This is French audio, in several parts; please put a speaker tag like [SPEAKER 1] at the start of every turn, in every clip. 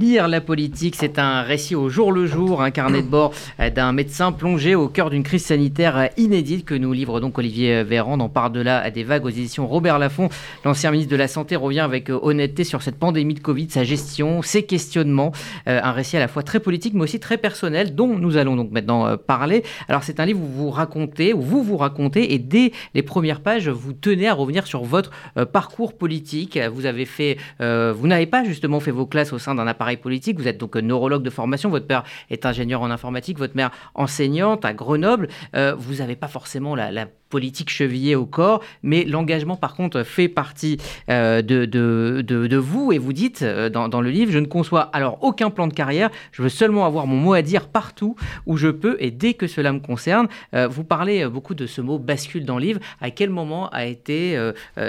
[SPEAKER 1] lire la politique. C'est un récit au jour le jour, un carnet de bord d'un médecin plongé au cœur d'une crise sanitaire inédite que nous livre donc Olivier Véran dans Par-delà des vagues aux éditions Robert Laffont. L'ancien ministre de la Santé revient avec honnêteté sur cette pandémie de Covid, sa gestion, ses questionnements. un récit à la fois très politique mais aussi très personnel dont nous allons donc maintenant parler. Alors c'est un livre où vous racontez, où vous vous racontez et dès les premières pages, vous tenez à revenir sur votre parcours politique. Vous avez fait, vous n'avez pas justement fait vos classes au sein d'un appareil politique. Vous êtes donc neurologue de formation. Votre père est ingénieur en informatique, votre mère enseignante à Grenoble. Euh, vous n'avez pas forcément la, politique chevillée au corps, mais l'engagement, par contre, fait partie euh, de, vous. Et vous dites euh, dans, dans, le livre, je ne conçois alors aucun plan de carrière. Je veux seulement avoir mon mot à dire partout où je peux et dès que cela me concerne. vous parlez beaucoup de ce mot bascule dans le livre. À quel moment a été,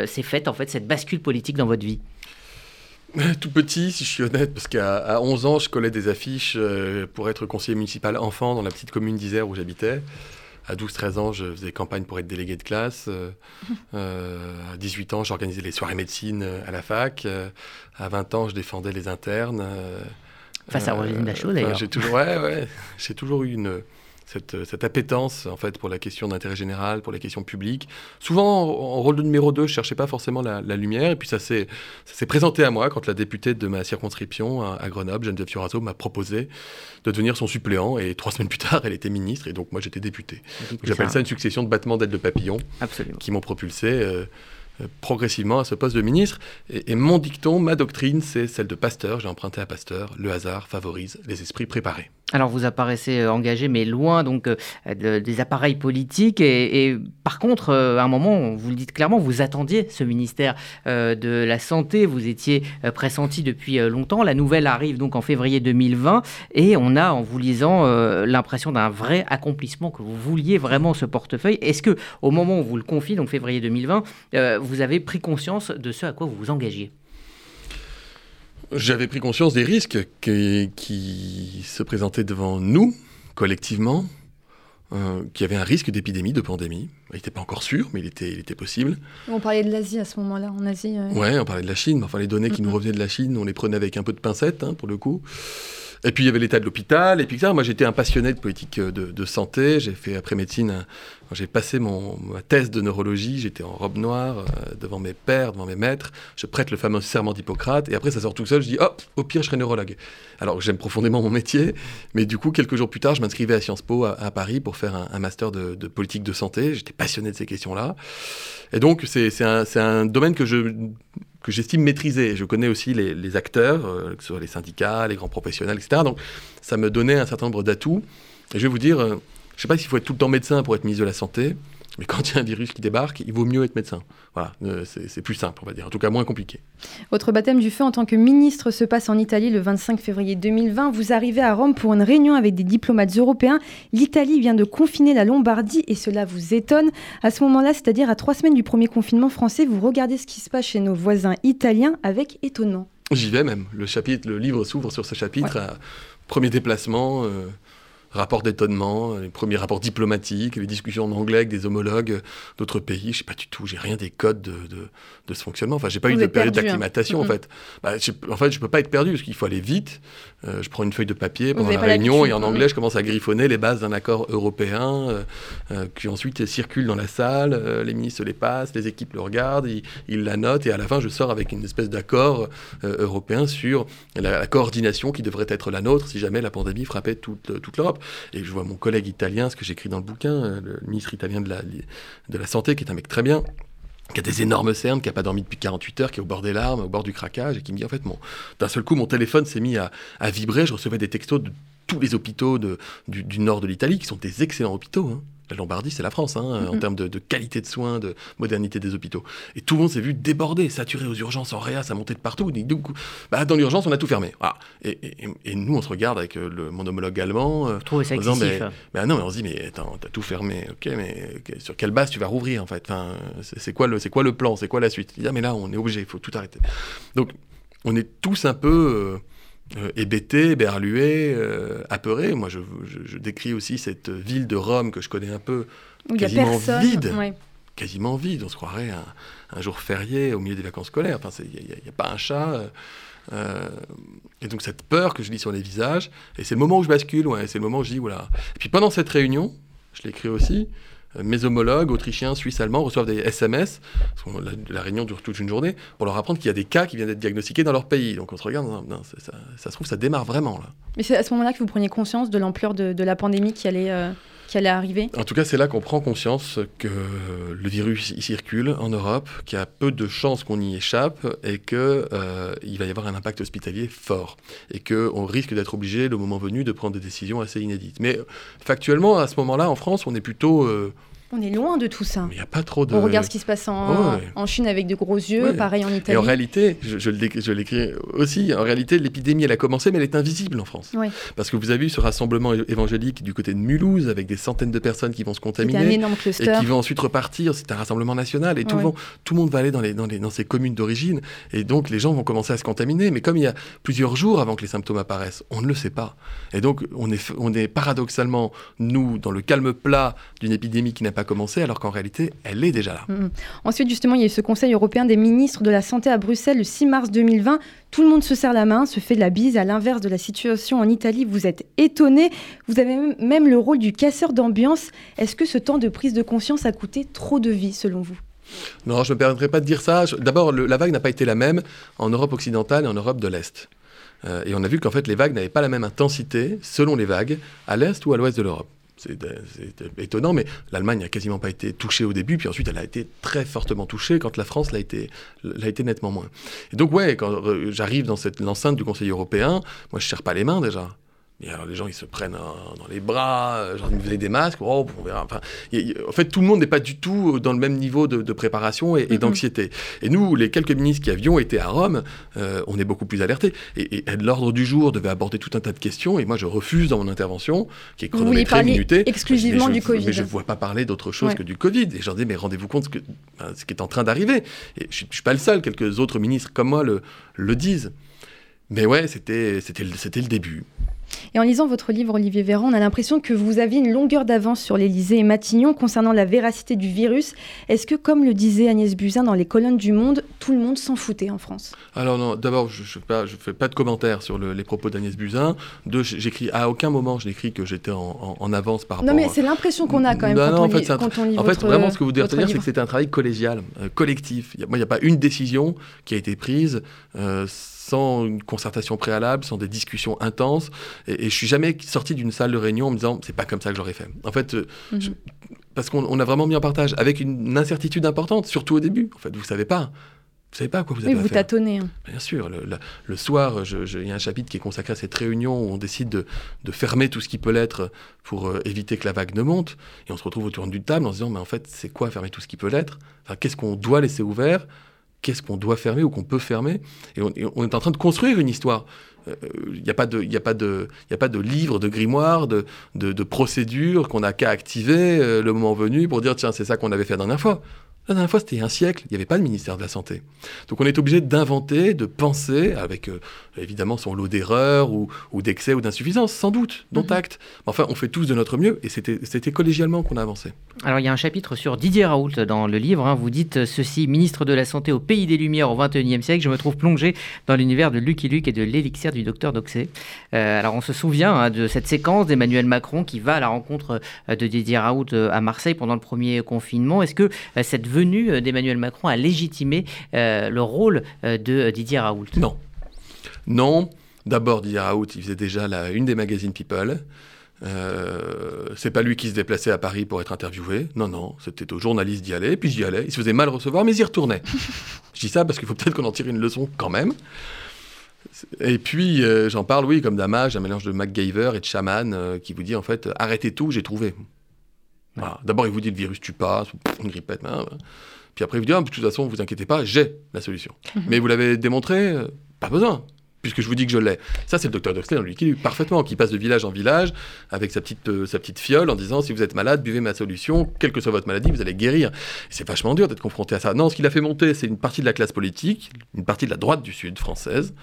[SPEAKER 1] s'est faite en fait cette bascule politique dans votre vie?
[SPEAKER 2] Tout petit, si je suis honnête, parce qu'à 11 ans, je collais des affiches euh, pour être conseiller municipal enfant dans la petite commune d'Isère où j'habitais. À 12-13 ans, je faisais campagne pour être délégué de classe. Euh, euh, à 18 ans, j'organisais les soirées médecine à la fac. à 20 ans, je défendais les internes.
[SPEAKER 1] Face à Roselyne Dachau, d'ailleurs.
[SPEAKER 2] J'ai toujours, ouais, ouais, j'ai toujours eu une cette, cette, appétence en fait pour la question d'intérêt général, pour les questions publiques. Souvent en, rôle de numéro 2, je cherchais pas forcément la, lumière et puis ça s'est présenté à moi quand la députée de ma circonscription à, Grenoble, Geneviève Fioraso, m'a proposé de devenir son suppléant et trois semaines plus tard, elle était ministre et donc moi j'étais député. J'appelle ça une succession de battements d'ailes de papillon qui m'ont propulsé. Euh, euh, progressivement à ce poste de ministre. Et, mon dicton, ma doctrine, c'est celle de Pasteur. J'ai emprunté à Pasteur. Le hasard favorise les esprits préparés.
[SPEAKER 1] Alors vous apparaissez euh, engagé, mais loin donc euh, des appareils politiques. Et, par contre, à un moment, vous le dites clairement, vous attendiez ce ministère de la Santé. Vous étiez pressenti depuis longtemps. La nouvelle arrive donc en février 2020. Et on a, en vous lisant, l'impression d'un vrai accomplissement, que vous vouliez vraiment ce portefeuille. Est-ce que au moment où vous le confiez, donc février 2020, vous avez pris conscience de ce à quoi vous vous engagiez?
[SPEAKER 2] J'avais pris conscience des risques qui, se présentaient devant nous, collectivement, euh, qu'il y avait un risque d'épidémie, de pandémie. Il n'était pas encore sûr, mais il était, il était possible.
[SPEAKER 3] On parlait de l'Asie à ce moment-là, en Asie.
[SPEAKER 2] Oui, Ouais, on parlait de la Chine. Enfin, les données qui nous revenaient de la Chine, on les prenait avec un peu de pincette, hein, pour le coup. Et puis il y avait l'état de l'hôpital, et puis ça. Moi j'étais un passionné de politique euh, de, santé. J'ai fait après médecine, j'ai passé mon, ma thèse de neurologie, j'étais en robe noire euh, devant mes pères, devant mes maîtres. Je prête le fameux serment d'Hippocrate, et après ça sort tout seul. Je dis hop, au pire je serai neurologue. Alors j'aime profondément mon métier, mais du coup quelques jours plus tard, je m'inscrivais à Sciences Po à, Paris pour faire un, master de, politique de santé. J'étais passionné de ces questions-là, et donc c'est un domaine que je que j'estime maîtriser. Je connais aussi les, acteurs, euh, que ce soit les syndicats, les grands professionnels, etc. Donc ça me donnait un certain nombre d'atouts. Et je vais vous dire, euh, je ne sais pas s'il faut être tout le temps médecin pour être ministre de la Santé, mais quand il y a un virus qui débarque, il vaut mieux être médecin. Voilà, euh, c'est plus simple, on va dire, en tout cas moins compliqué.
[SPEAKER 3] Votre baptême du feu en tant que ministre se passe en Italie le 25 février 2020. Vous arrivez à Rome pour une réunion avec des diplomates européens. L'Italie vient de confiner la Lombardie et cela vous étonne. À ce moment-là, c'est-à-dire à trois semaines du premier confinement français, vous regardez ce qui se passe chez nos voisins italiens avec étonnement.
[SPEAKER 2] J'y vais même. Le, chapitre, le livre s'ouvre sur ce chapitre. premier déplacement. Euh, rapport d'étonnement, les premiers rapports diplomatiques, les discussions en anglais avec des homologues d'autres pays. Je sais pas du tout, j'ai rien des codes de, de, ce fonctionnement. Enfin, j'ai pas eu de période hein. d'acclimatation en fait. Bah, en fait, je peux pas être perdu parce qu'il faut aller vite. Euh, je prends une feuille de papier pendant la réunion et en anglais, je commence à griffonner les bases d'un accord européen euh, euh, qui ensuite circule dans la salle. les ministres les passent, les équipes le regardent, ils, la notent et à la fin, je sors avec une espèce d'accord européen sur la, la, coordination qui devrait être la nôtre si jamais la pandémie frappait toute, toute l'Europe. Et je vois mon collègue italien, ce que j'écris dans le bouquin, euh, le ministre italien de la, de la Santé, qui est un mec très bien, qui a des énormes cernes, qui n'a pas dormi depuis 48 heures, qui est au bord des larmes, au bord du craquage, et qui me dit en fait, d'un seul coup, mon téléphone s'est mis à, vibrer. Je recevais des textos de tous les hôpitaux de, du, du, nord de l'Italie, qui sont des excellents hôpitaux. Hein la Lombardie, c'est la France, hein, en termes de, qualité de soins, de modernité des hôpitaux. Et tout le monde s'est vu déborder, saturé aux urgences, en réa, ça montait de partout. bah, dans l'urgence, on a tout fermé. Et, nous, on se regarde avec euh, le, mon homologue allemand.
[SPEAKER 1] Euh, Trop ça excessif.
[SPEAKER 2] Mais, mais, non, mais on se dit, mais attends, t'as tout fermé. Ok, mais sur quelle base tu vas rouvrir, en fait? Enfin, C'est quoi, le, quoi le plan? C'est quoi la suite? Il dit, ah, mais là, on est obligé, il faut tout arrêter. Donc, on est tous un peu... Euh, euh, hébété, berlué, euh, apeuré. Moi, je, décris aussi cette ville de Rome que je connais un peu, quasiment vide. Quasiment vide. On se croirait un, jour férié au milieu des vacances scolaires. Enfin, il n'y a, pas un chat. et donc cette peur que je lis sur les visages, et c'est le moment où je bascule, ouais, c'est le moment où je dis, voilà. Et puis pendant cette réunion, je l'écris aussi, euh, mes homologues autrichiens, suisses, allemands reçoivent des SMS, la, réunion dure toute une journée, pour leur apprendre qu'il y a des cas qui viennent d'être diagnostiqués dans leur pays. Donc on se regarde, ça, se trouve, ça démarre vraiment là.
[SPEAKER 3] Mais c'est à ce moment-là que vous preniez conscience de l'ampleur de, la pandémie qui allait... Euh, qui allait arriver
[SPEAKER 2] En tout cas, c'est là qu'on prend conscience que le virus y circule en Europe, qu'il y a peu de chances qu'on y échappe et qu'il euh, va y avoir un impact hospitalier fort. Et qu'on risque d'être obligé, le moment venu, de prendre des décisions assez inédites. Mais factuellement, à ce moment-là, en France, on est plutôt... Euh,
[SPEAKER 3] on est loin de tout ça.
[SPEAKER 2] Il n'y a pas trop de.
[SPEAKER 3] On regarde ce qui se passe en, en Chine avec de gros yeux, pareil en Italie.
[SPEAKER 2] Et en réalité, je, je l'écris aussi, en réalité, l'épidémie, elle a commencé, mais elle est invisible en France. Parce que vous avez vu ce rassemblement évangélique du côté de Mulhouse, avec des centaines de personnes qui vont se contaminer. Un
[SPEAKER 3] énorme cluster.
[SPEAKER 2] Et qui vont ensuite repartir. C'est un rassemblement national. Et tout, le monde, tout le monde va aller dans, les, dans, les, dans ces communes d'origine. Et donc, les gens vont commencer à se contaminer. Mais comme il y a plusieurs jours avant que les symptômes apparaissent, on ne le sait pas. Et donc, on est, on est paradoxalement, nous, dans le calme plat d'une épidémie qui n'a pas commencé, alors qu'en réalité, elle est déjà là. Mm, mm.
[SPEAKER 3] Ensuite, justement, il y a eu ce Conseil européen des ministres de la Santé à Bruxelles le 6 mars 2020. Tout le monde se serre la main, se fait de la bise. À l'inverse de la situation en Italie, vous êtes étonné. Vous avez même le rôle du casseur d'ambiance. Est-ce que ce temps de prise de conscience a coûté trop de vie, selon vous?
[SPEAKER 2] Non, je ne me permettrai pas de dire ça. D'abord, la vague n'a pas été la même en Europe occidentale et en Europe de l'Est. Euh, et on a vu qu'en fait, les vagues n'avaient pas la même intensité selon les vagues, à l'Est ou à l'Ouest de l'Europe. C'est étonnant, mais l'Allemagne n'a quasiment pas été touchée au début, puis ensuite elle a été très fortement touchée quand la France l'a été, été nettement moins. Et donc ouais, quand euh, j'arrive dans cette l'enceinte du Conseil européen, moi je serre pas les mains déjà. Et alors les gens ils se prennent dans les bras, euh, genre vous avez des masques, oh, on verra. Enfin, en fait tout le monde n'est pas du tout dans le même niveau de, préparation et, d'anxiété. Et nous, les quelques ministres qui avions été à Rome, euh, on est beaucoup plus alertés. Et, l'ordre du jour devait aborder tout un tas de questions et moi je refuse dans mon intervention, qui est chronométrée, minutée.
[SPEAKER 3] Exclusivement du Covid.
[SPEAKER 2] Mais je ne vois pas parler d'autre chose que du Covid. Et j'en dis mais rendez-vous compte que ben, ce qui est en train d'arriver. Et je, ne suis pas le seul, quelques autres ministres comme moi le, le disent. Mais ouais, c'était le début.
[SPEAKER 3] Et en lisant votre livre, Olivier Véran, on a l'impression que vous aviez une longueur d'avance sur l'Élysée et Matignon concernant la véracité du virus. Est-ce que, comme le disait Agnès Buzyn dans les colonnes du Monde, tout le monde s'en foutait en France?
[SPEAKER 2] Alors non, d'abord, je ne fais pas de commentaires sur les propos d'Agnès Buzyn. Deux, j'écris à aucun moment je n'écris que j'étais en, avance par rapport.
[SPEAKER 3] Non, mais c'est l'impression qu'on a quand même quand, on, lit, quand on lit
[SPEAKER 2] En fait, vraiment, ce que vous devez retenir, c'est que c'était un travail collégial, euh, collectif. Il n'y a, pas une décision qui a été prise. Euh, sans une concertation préalable, sans des discussions intenses. Et, et je suis jamais sorti d'une salle de réunion en me disant c'est pas comme ça que j'aurais fait. En fait, euh, mhm. parce qu'on a vraiment mis en partage avec une, incertitude importante, surtout au début. En fait, vous savez pas. Vous savez pas à quoi vous avez
[SPEAKER 3] oui, vous tâtonnez. Hein.
[SPEAKER 2] Bien sûr. Le, soir, il y a un chapitre qui est consacré à cette réunion où on décide de, de fermer tout ce qui peut l'être pour euh, éviter que la vague ne monte. Et on se retrouve autour d'une table en se disant, mais en fait, c'est quoi fermer tout ce qui peut l'être? Enfin, Qu'est-ce qu'on doit laisser ouvert? Qu'est-ce qu'on doit fermer ou qu'on peut fermer. Et on, est en train de construire une histoire. Il euh, n'y a, pas de, a, de, a pas de livre, de grimoire, de, de, de procédure qu'on n'a qu'à activer euh, le moment venu pour dire tiens, c'est ça qu'on avait fait la dernière fois. La dernière fois, c'était un siècle, il n'y avait pas de ministère de la Santé. Donc on est obligé d'inventer, de penser, avec euh, évidemment son lot d'erreurs ou, d'excès ou d'insuffisances, sans doute, dont mhm. acte. Enfin, on fait tous de notre mieux et c'était collégialement qu'on a avancé.
[SPEAKER 1] Alors il y a un chapitre sur Didier Raoult dans le livre. Hein. Vous dites ceci, ministre de la Santé au pays des Lumières au XXIe siècle, je me trouve plongé dans l'univers de Lucky Luke et de l'élixir du docteur Doxé. Euh, alors on se souvient hein, de cette séquence d'Emmanuel Macron qui va à la rencontre euh, de Didier Raoult à Marseille pendant le premier confinement. Est-ce que cette venue euh, d'Emmanuel Macron a légitimé euh, le rôle euh, de Didier Raoult
[SPEAKER 2] Non. Non. D'abord, Didier Raoult, il faisait déjà la une des magazines People. Euh, c'est pas lui qui se déplaçait à Paris pour être interviewé. Non, non, c'était aux journalistes d'y aller. Puis j'y allais. Il se faisait mal recevoir, mais il y retournait. Je dis ça parce qu'il faut peut-être qu'on en tire une leçon quand même. Et puis, j'en parle, oui, comme d'Amage, un mélange de MacGyver et de chaman qui vous dit en fait, arrêtez tout, j'ai trouvé. D'abord, il vous dit le virus tue pas, une grippette. Hein. Puis après, il vous dit, ah, de toute façon, vous inquiétez pas, j'ai la solution. Mhm. Mais vous l'avez démontré, euh, pas besoin puisque je vous dis que je l'ai. Ça, c'est le docteur Doxley dans qui parfaitement, qui passe de village en village avec sa petite, euh, sa petite fiole en disant si vous êtes malade, buvez ma solution, quelle que soit votre maladie, vous allez guérir. C'est vachement dur d'être confronté à ça. Non, ce qu'il a fait monter, c'est une partie de la classe politique, une partie de la droite du Sud française,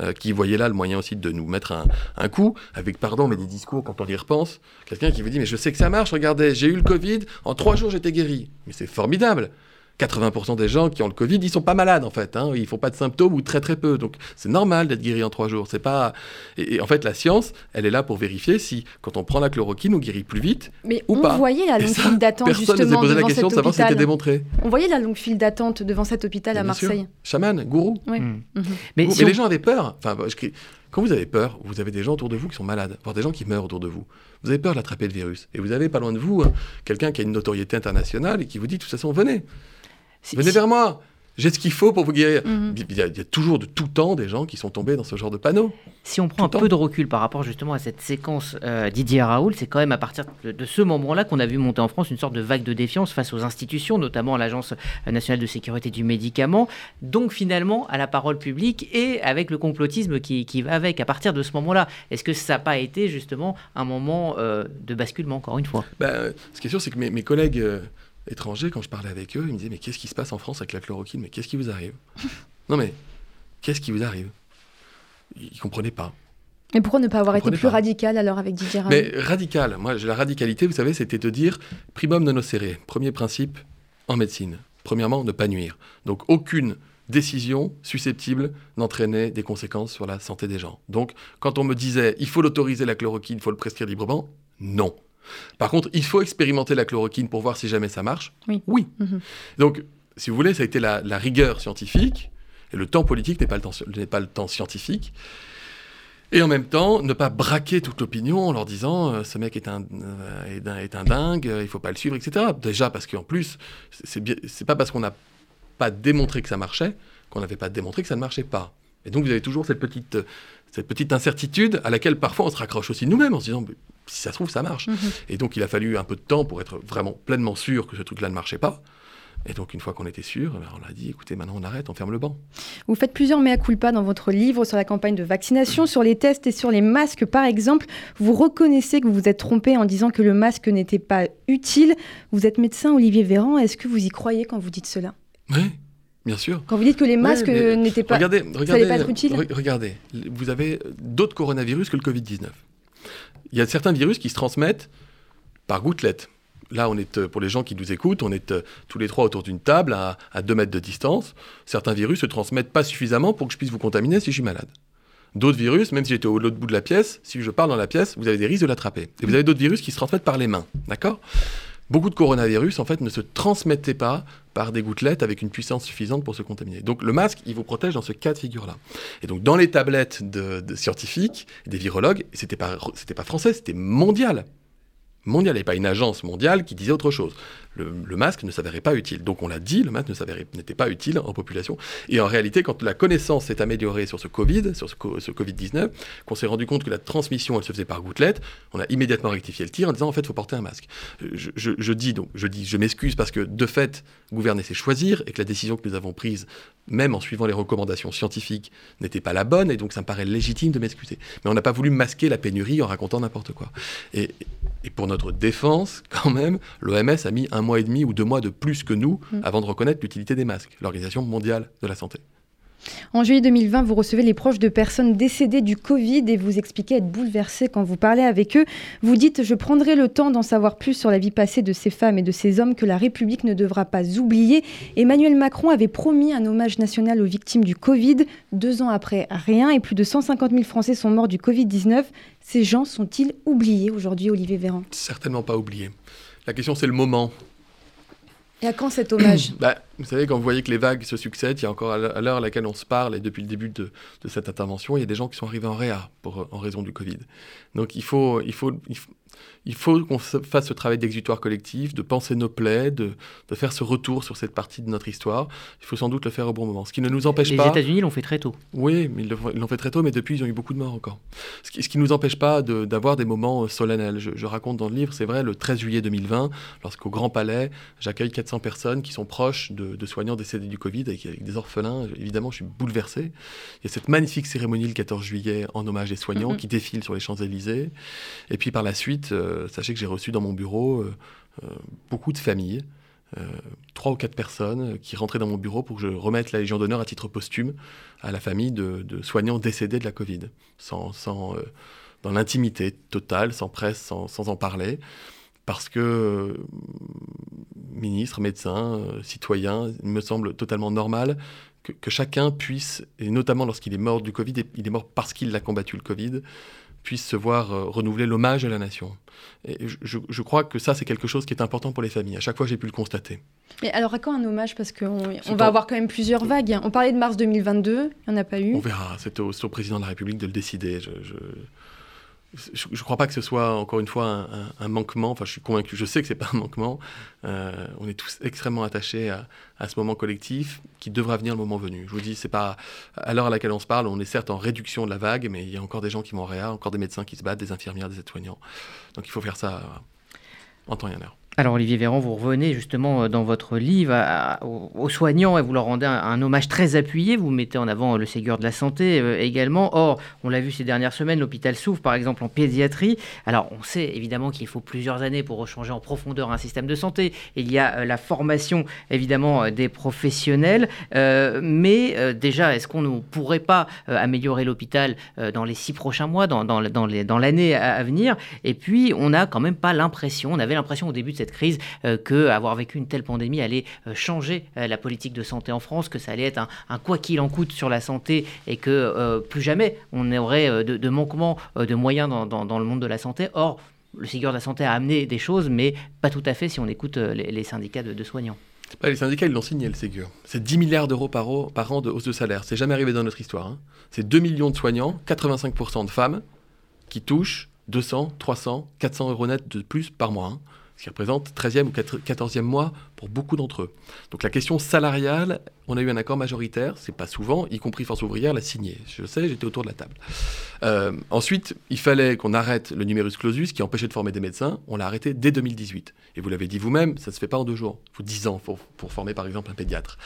[SPEAKER 2] euh, qui voyait là le moyen aussi de nous mettre un, un, coup, avec pardon, mais des discours quand on y repense. Quelqu'un qui vous dit mais je sais que ça marche, regardez, j'ai eu le Covid, en trois jours j'étais guéri. Mais c'est formidable. 80% des gens qui ont le Covid, ils sont pas malades en fait. Hein. Ils font pas de symptômes ou très très peu. Donc c'est normal d'être guéri en trois jours. C'est pas. Et, en fait, la science, elle est là pour vérifier si, quand on prend la chloroquine, on guérit plus vite
[SPEAKER 3] Mais
[SPEAKER 2] ou
[SPEAKER 3] on
[SPEAKER 2] pas.
[SPEAKER 3] voyait la longue file d'attente
[SPEAKER 2] Personne ne s'est
[SPEAKER 3] justement
[SPEAKER 2] posé la
[SPEAKER 3] devant
[SPEAKER 2] question de
[SPEAKER 3] cet
[SPEAKER 2] savoir si c'était
[SPEAKER 3] hôpital.
[SPEAKER 2] démontré.
[SPEAKER 3] On voyait la longue file d'attente devant cet hôpital à
[SPEAKER 2] Bien sûr.
[SPEAKER 3] Marseille.
[SPEAKER 2] Chaman, gourou.
[SPEAKER 3] Ouais.
[SPEAKER 1] Mm.
[SPEAKER 3] Mhm.
[SPEAKER 1] Mais
[SPEAKER 2] Gourou.
[SPEAKER 1] si
[SPEAKER 2] Mais
[SPEAKER 1] on-
[SPEAKER 2] les gens avaient peur. Enfin, je crie- Quand vous avez peur, vous avez des gens autour de vous qui sont malades, voire des gens qui meurent autour de vous. Vous avez peur d'attraper le virus. Et vous avez pas loin de vous hein, quelqu'un qui a une notoriété internationale et qui vous dit de toute façon, venez,
[SPEAKER 1] si-
[SPEAKER 2] venez vers moi. J'ai ce qu'il faut pour vous guérir.
[SPEAKER 3] Mhm.
[SPEAKER 2] Il y, a, il y a toujours de tout temps des gens qui sont tombés dans ce genre de panneau.
[SPEAKER 1] Si on prend un peu de recul par rapport justement à cette séquence euh, Didier Raoul, c'est quand même à partir de, de ce moment-là qu'on a vu monter en France une sorte de vague de défiance face aux institutions, notamment à l'Agence nationale de sécurité du médicament, donc finalement à la parole publique et avec le complotisme qui, qui va avec. À partir de ce moment-là, est-ce que ça n'a pas été justement un moment euh, de basculement, encore une fois?
[SPEAKER 2] Ben, ce qui est sûr, c'est que mes, mes collègues euh, étrangers, quand je parlais avec eux, ils me disaient Mais qu'est-ce qui se passe en France avec la chloroquine? Mais qu'est-ce qui vous arrive? Non, mais qu'est-ce qui vous arrive? Ils ne comprenaient pas.
[SPEAKER 3] Mais pourquoi ne pas avoir été plus
[SPEAKER 2] pas.
[SPEAKER 3] radical alors avec Didier Raoult?
[SPEAKER 2] Mais radical, moi, j'ai la radicalité, vous savez, c'était de dire primum non nocere. Premier principe en médecine. Premièrement, ne pas nuire. Donc, aucune décision susceptible d'entraîner des conséquences sur la santé des gens. Donc, quand on me disait il faut l'autoriser la chloroquine, il faut le prescrire librement, non. Par contre, il faut expérimenter la chloroquine pour voir si jamais ça marche.
[SPEAKER 3] Oui. Mhm.
[SPEAKER 2] Donc, si vous voulez, ça a été la, la rigueur scientifique, et le temps politique n'est pas, le temps- n'est pas le temps scientifique. Et en même temps, ne pas braquer toute l'opinion en leur disant euh, ce mec est un, euh, est un, est un dingue, euh, il faut pas le suivre, etc. Déjà parce qu'en plus, c'est pas parce qu'on n'a pas démontré que ça marchait qu'on n'avait pas démontré que ça ne marchait pas. Et donc vous avez toujours cette petite, euh, cette petite incertitude à laquelle parfois on se raccroche aussi nous-mêmes en se disant si ça se trouve ça marche.
[SPEAKER 3] Mhm.
[SPEAKER 2] Et donc il a fallu un peu de temps pour être vraiment pleinement sûr que ce truc-là ne marchait pas. Et donc une fois qu'on était sûr, eh ben, on a dit écoutez maintenant on arrête, on ferme le banc.
[SPEAKER 3] Vous faites plusieurs mea culpa dans votre livre sur la campagne de vaccination, sur les tests et sur les masques par exemple. Vous reconnaissez que vous vous êtes trompé en disant que le masque n'était pas utile. Vous êtes médecin Olivier Véran, est-ce que vous y croyez quand vous dites cela?
[SPEAKER 2] Oui, bien sûr.
[SPEAKER 3] Quand vous dites que les masques euh, n'étaient pas...
[SPEAKER 2] Regardez, regardez,
[SPEAKER 3] pas être utile
[SPEAKER 2] re- regardez, vous avez d'autres coronavirus que le Covid-19. Il y a certains virus qui se transmettent par gouttelettes. Là, on est, euh, pour les gens qui nous écoutent, on est euh, tous les trois autour d'une table à, à 2 mètres de distance. Certains virus se transmettent pas suffisamment pour que je puisse vous contaminer si je suis malade. D'autres virus, même si j'étais au l'autre bout de la pièce, si je parle dans la pièce, vous avez des risques de l'attraper. Et vous avez d'autres virus qui se transmettent par les mains, d'accord? Beaucoup de coronavirus, en fait, ne se transmettaient pas par des gouttelettes avec une puissance suffisante pour se contaminer. Donc le masque, il vous protège dans ce cas de figure-là. Et donc dans les tablettes de, de scientifiques, des virologues, c'était pas, c'était pas français, c'était mondial. Mondial, il n'y avait pas une agence mondiale qui disait autre chose. Le, masque ne s'avérait pas utile. Donc on l'a dit, le masque n'était pas utile en population. Et en réalité, quand la connaissance s'est améliorée sur ce Covid, sur ce, co- ce Covid-19, qu'on s'est rendu compte que la transmission, elle se faisait par gouttelettes, on a immédiatement rectifié le tir en disant en fait, il faut porter un masque. Je, je- je dis donc, je dis, je m'excuse parce que de fait, gouverner c'est choisir et que la décision que nous avons prise, même en suivant les recommandations scientifiques, n'était pas la bonne et donc ça me paraît légitime de m'excuser. Mais on n'a pas voulu masquer la pénurie en racontant n'importe quoi. Et, et pour notre défense, quand même, l'OMS a mis un mois et demi ou deux mois de plus que nous
[SPEAKER 3] Mm.
[SPEAKER 2] avant de reconnaître l'utilité des masques, l'Organisation mondiale de la santé.
[SPEAKER 3] En juillet 2020, vous recevez les proches de personnes décédées du Covid et vous expliquez être bouleversé quand vous parlez avec eux. Vous dites Je prendrai le temps d'en savoir plus sur la vie passée de ces femmes et de ces hommes que la République ne devra pas oublier. Emmanuel Macron avait promis un hommage national aux victimes du Covid. Deux ans après, rien et plus de 150 000 Français sont morts du Covid-19. Ces gens sont-ils oubliés aujourd'hui, Olivier Véran?
[SPEAKER 2] Certainement pas oublié. La question, c'est le moment.
[SPEAKER 3] Et à quand cet hommage
[SPEAKER 2] Bah, vous savez, quand vous voyez que les vagues se succèdent, il y a encore à l'heure à laquelle on se parle, et depuis le début de, de cette intervention, il y a des gens qui sont arrivés en réa pour, euh, en raison du Covid. Donc il faut, il faut, il faut qu'on se- fasse ce travail d'exutoire collectif, de penser nos plaies, de, de faire ce retour sur cette partie de notre histoire. Il faut sans doute le faire au bon moment. Ce qui ne nous empêche
[SPEAKER 1] Les
[SPEAKER 2] pas...
[SPEAKER 1] États-Unis l'ont fait très tôt.
[SPEAKER 2] Oui, mais ils l'ont fait très tôt, mais depuis, ils ont eu beaucoup de morts encore. Ce qui, qui nous empêche pas de- d'avoir des moments euh, solennels. Je, je raconte dans le livre, c'est vrai, le 13 juillet 2020, lorsqu'au Grand Palais, j'accueille 400 personnes qui sont proches de, de soignants décédés du Covid, avec, avec des orphelins. Évidemment, je suis bouleversé. Il y a cette magnifique cérémonie le 14 juillet en hommage des soignants
[SPEAKER 3] Mhm.
[SPEAKER 2] qui défilent sur les Champs-Élysées. Et puis par la suite, euh, sachez que j'ai reçu dans mon bureau euh, euh, beaucoup de familles. euh, trois ou quatre personnes euh, qui rentraient dans mon bureau pour que je remette la Légion d'honneur à titre posthume à la famille de, de soignants décédés de la Covid, sans, sans, euh, dans l'intimité totale, sans presse, sans, sans en parler, parce que, euh, ministre, médecin, citoyen, il me semble totalement normal que, chacun puisse, et notamment lorsqu'il est mort du Covid, il est mort parce qu'il a combattu le Covid, puisse se voir renouveler l'hommage à la nation. Et je, crois que ça, c'est quelque chose qui est important pour les familles. À chaque fois, j'ai pu le constater.
[SPEAKER 3] Mais alors, à quand un hommage? Parce qu'on on va avoir quand même plusieurs vagues. On parlait de mars 2022, il n'y en a pas eu.
[SPEAKER 2] On verra. C'est au, au, président de la République de le décider. je, je ne crois pas que ce soit, encore une fois, un, manquement. Enfin, je suis convaincu, je sais que ce n'est pas un manquement. Euh, on est tous extrêmement attachés à, ce moment collectif qui devra venir le moment venu. Je vous dis, c'est pas à l'heure à laquelle on se parle, on est certes en réduction de la vague, mais il y a encore des gens qui vont en réa, encore des médecins qui se battent, des infirmières, des aides-soignants. Donc il faut faire ça en temps et en heure.
[SPEAKER 1] Alors Olivier Véran, vous revenez justement euh, dans votre livre aux, soignants et vous leur rendez un, hommage très appuyé. Vous mettez en avant le Ségur de la santé euh, également. Or, on l'a vu ces dernières semaines, l'hôpital souffre par exemple en pédiatrie. Alors on sait évidemment qu'il faut plusieurs années pour changer en profondeur un système de santé. Il y a euh, la formation évidemment des professionnels. mais déjà, est-ce qu'on ne pourrait pas améliorer l'hôpital dans les six prochains mois, dans, l'année à, venir? Et puis, on n'a quand même pas l'impression, on avait l'impression au début de cette crise euh, que avoir vécu une telle pandémie allait euh, changer euh, la politique de santé en France, que ça allait être un, quoi qu'il en coûte sur la santé et que plus jamais on aurait de, de manquement de moyens dans, le monde de la santé. Or, le Ségur de la santé a amené des choses, mais pas tout à fait si on écoute les, syndicats de, soignants.
[SPEAKER 2] les syndicats, ils l'ont signé, le Ségur. C'est 10 milliards d'euros par, an de hausse de salaire. C'est jamais arrivé dans notre histoire. Hein. C'est 2 millions de soignants, 85% de femmes, qui touchent 200, 300, 400 euros net de plus par mois. Hein ce qui représente 13e ou 14e mois pour beaucoup d'entre eux. Donc la question salariale, on a eu un accord majoritaire, c'est pas souvent, y compris Force ouvrière l'a signé. Je sais, j'étais autour de la table. Euh, ensuite, il fallait qu'on arrête le numerus clausus qui empêchait de former des médecins. On l'a arrêté dès 2018. Et vous l'avez dit vous-même, ça se fait pas en deux jours. Il faut 10 ans pour, pour former par exemple un pédiatre.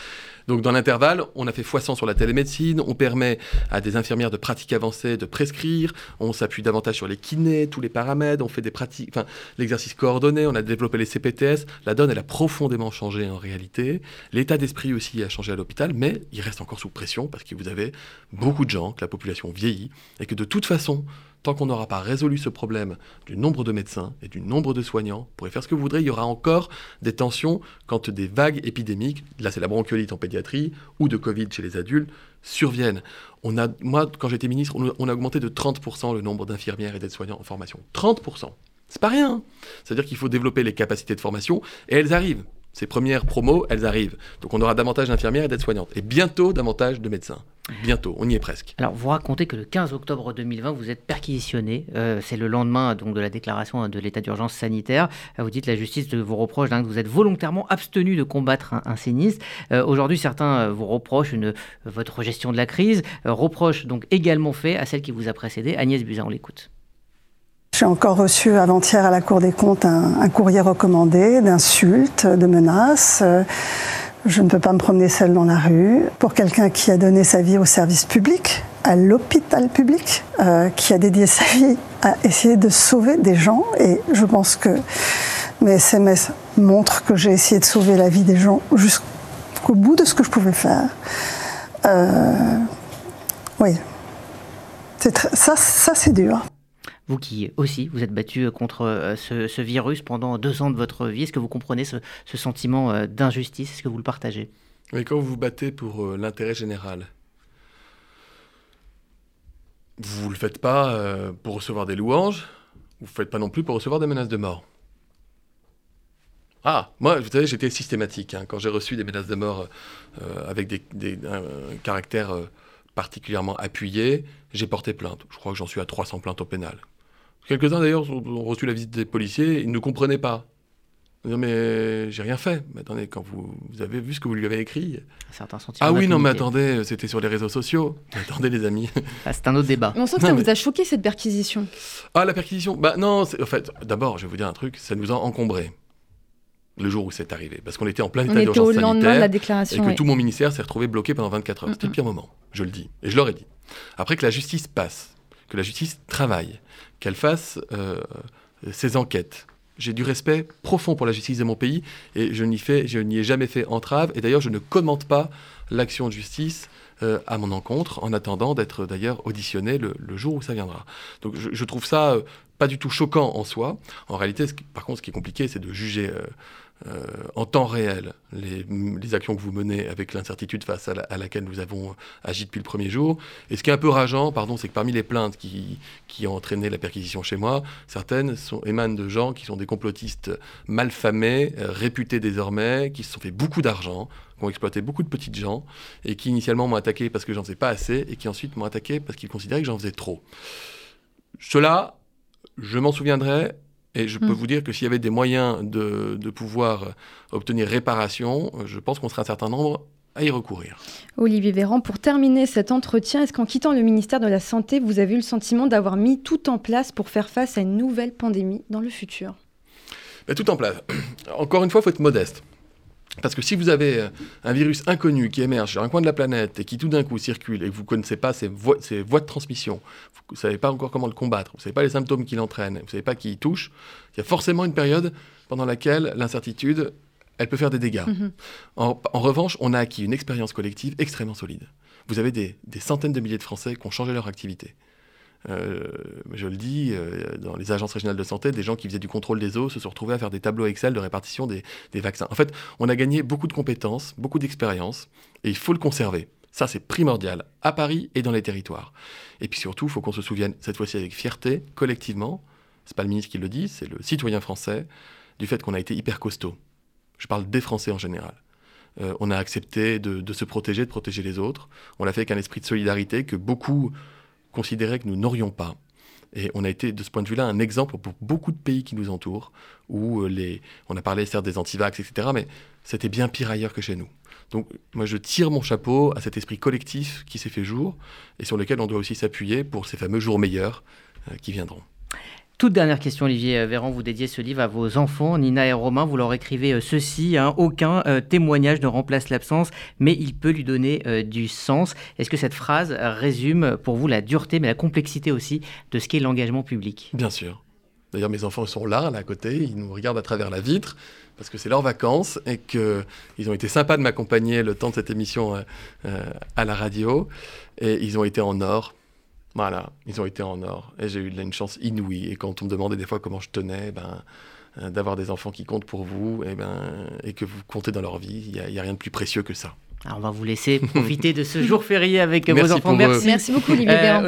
[SPEAKER 2] Donc dans l'intervalle, on a fait x100 sur la télémédecine, on permet à des infirmières de pratique avancée de prescrire, on s'appuie davantage sur les kinés, tous les paramètres, on fait des pratiques, enfin l'exercice coordonné, on a développé les CPTS, la donne elle a profondément changé en réalité, l'état d'esprit aussi a changé à l'hôpital, mais il reste encore sous pression parce que vous avez beaucoup de gens, que la population vieillit et que de toute façon, tant qu'on n'aura pas résolu ce problème du nombre de médecins et du nombre de soignants, vous pourrez faire ce que vous voudrez, il y aura encore des tensions quand des vagues épidémiques, là c'est la bronchiolite en pédiatrie, ou de Covid chez les adultes, surviennent. On a, moi, quand j'étais ministre, on a augmenté de 30% le nombre d'infirmières et d'aides-soignants en formation. 30% C'est pas rien. C'est-à-dire qu'il faut développer les capacités de formation, et elles arrivent. Ces premières promos, elles arrivent. Donc on aura davantage d'infirmières et d'aides-soignantes. Et bientôt davantage de médecins. Bientôt, on y est presque.
[SPEAKER 1] Alors vous racontez que le 15 octobre 2020, vous êtes perquisitionné. Euh, c'est le lendemain donc, de la déclaration de l'état d'urgence sanitaire. Euh, vous dites la justice vous reproche que vous êtes volontairement abstenu de combattre un, sinistre. Euh, aujourd'hui, certains vous reprochent votre gestion de la crise. reproche donc également fait à celle qui vous a précédé, Agnès Buzyn. On l'écoute.
[SPEAKER 4] J'ai encore reçu avant-hier à la Cour des comptes un, courrier recommandé d'insultes, de menaces. Je ne peux pas me promener seule dans la rue. Pour quelqu'un qui a donné sa vie au service public, à l'hôpital public, euh, qui a dédié sa vie à essayer de sauver des gens, et je pense que mes SMS montrent que j'ai essayé de sauver la vie des gens jusqu'au bout de ce que je pouvais faire. Euh, oui, ça, ça c'est dur.
[SPEAKER 1] Vous qui aussi, vous êtes battu contre euh, ce, virus pendant deux ans de votre vie, est-ce que vous comprenez ce, sentiment euh, d'injustice? Est-ce que vous le partagez?
[SPEAKER 2] Mais quand vous vous battez pour euh, l'intérêt général, vous ne le faites pas pour recevoir des louanges, vous ne le faites pas non plus pour recevoir des menaces de mort. Ah, moi, vous savez, j'étais systématique. Hein. Quand j'ai reçu des menaces de mort avec des, des caractères particulièrement appuyés, j'ai porté plainte. Je crois que j'en suis à 300 plaintes au pénal. Quelques-uns d'ailleurs ont reçu la visite des policiers, ils ne comprenaient pas. Non mais j'ai rien fait. Mais attendez, quand vous, avez vu ce que vous lui avez écrit? Ah oui, non mais attendez, c'était sur les réseaux sociaux. attendez les amis.
[SPEAKER 1] Ah, c'est un autre débat.
[SPEAKER 3] on sent que ça vous a choqué cette perquisition.
[SPEAKER 2] Ah la perquisition Bah non, en fait, d'abord je vais vous dire un truc, ça nous a encombré le jour où c'est arrivé. Parce qu'on était en plein état d'urgence sanitaire.
[SPEAKER 3] la déclaration,
[SPEAKER 2] et que tout mon ministère s'est retrouvé bloqué pendant 24 heures. C'était le pire moment, je le dis. Et je leur ai dit. Après que la justice passe, que la justice travaille, qu'elle fasse euh, ses enquêtes. J'ai du respect profond pour la justice de mon pays et je n'y fais, je n'y ai jamais fait entrave. Et d'ailleurs, je ne commente pas l'action de justice euh, à mon encontre, en attendant d'être d'ailleurs auditionné le, jour où ça viendra. Donc je, trouve ça euh, pas du tout choquant en soi. En réalité, par contre, ce qui est compliqué, c'est de juger euh, en temps réel les, actions que vous menez avec l'incertitude face à, la, à, laquelle nous avons agi depuis le premier jour. Et ce qui est un peu rageant, pardon, c'est que parmi les plaintes qui, qui, ont entraîné la perquisition chez moi, certaines sont, émanent de gens qui sont des complotistes malfamés, euh, réputés désormais, qui se sont fait beaucoup d'argent, qui ont exploité beaucoup de petites gens, et qui initialement m'ont attaqué parce que j'en faisais pas assez, et qui ensuite m'ont attaqué parce qu'ils considéraient que j'en faisais trop. Cela, je m'en souviendrai et je peux mm. vous dire que s'il y avait des moyens de, de pouvoir obtenir réparation, je pense qu'on serait un certain nombre à y recourir.
[SPEAKER 3] Olivier Véran, pour terminer cet entretien, est-ce qu'en quittant le ministère de la Santé, vous avez eu le sentiment d'avoir mis tout en place pour faire face à une nouvelle pandémie dans le futur?
[SPEAKER 2] Ben, Tout en place. Encore une fois, il faut être modeste. Parce que si vous avez euh, un virus inconnu qui émerge sur un coin de la planète et qui tout d'un coup circule et que vous ne connaissez pas ses voies, ses voies, de transmission, vous ne savez pas encore comment le combattre, vous ne savez pas les symptômes qu'il entraîne, vous ne savez pas qui il touche, il y a forcément une période pendant laquelle l'incertitude, elle peut faire des dégâts. Mm -hmm. en, en, revanche, on a acquis une expérience collective extrêmement solide. Vous avez des, des centaines de milliers de Français qui ont changé leur activité. Euh, je le dis, euh, dans les agences régionales de santé, des gens qui faisaient du contrôle des eaux se sont retrouvés à faire des tableaux Excel de répartition des, vaccins. En fait, on a gagné beaucoup de compétences, beaucoup d'expérience, et il faut le conserver. Ça, c'est primordial, à Paris et dans les territoires. Et puis surtout, il faut qu'on se souvienne, cette fois-ci avec fierté, collectivement, c'est pas le ministre qui le dit, c'est le citoyen français, du fait qu'on a été hyper costaud. Je parle des Français en général. Euh, on a accepté de, de, se protéger, de protéger les autres. On l'a fait avec un esprit de solidarité que beaucoup considéraient que nous n'aurions pas. Et on a été, de ce point de vue-là, un exemple pour beaucoup de pays qui nous entourent, où les, on a parlé certes des antivax, etc., mais c'était bien pire ailleurs que chez nous. Donc moi, je tire mon chapeau à cet esprit collectif qui s'est fait jour, et sur lequel on doit aussi s'appuyer pour ces fameux jours meilleurs euh, qui viendront.
[SPEAKER 1] Toute dernière question, Olivier Véran, vous dédiez ce livre à vos enfants, Nina et Romain, vous leur écrivez ceci, hein, aucun euh, témoignage ne remplace l'absence, mais il peut lui donner euh, du sens. Est-ce que cette phrase résume pour vous la dureté, mais la complexité aussi de ce qu'est l'engagement public?
[SPEAKER 2] Bien sûr. D'ailleurs, mes enfants sont là, là, à côté, ils nous regardent à travers la vitre, parce que c'est leurs vacances, et qu'ils ont été sympas de m'accompagner le temps de cette émission euh, euh, à la radio, et ils ont été en or, voilà, ils ont été en or. Et j'ai eu une chance inouïe. Et quand on me demandait des fois comment je tenais, ben, euh, d'avoir des enfants qui comptent pour vous et, ben, et que vous comptez dans leur vie, il n'y a, a, rien de plus précieux que ça.
[SPEAKER 1] Alors on va vous laisser profiter de ce jour férié avec vos enfants.
[SPEAKER 3] Merci. Merci beaucoup, Olivier euh,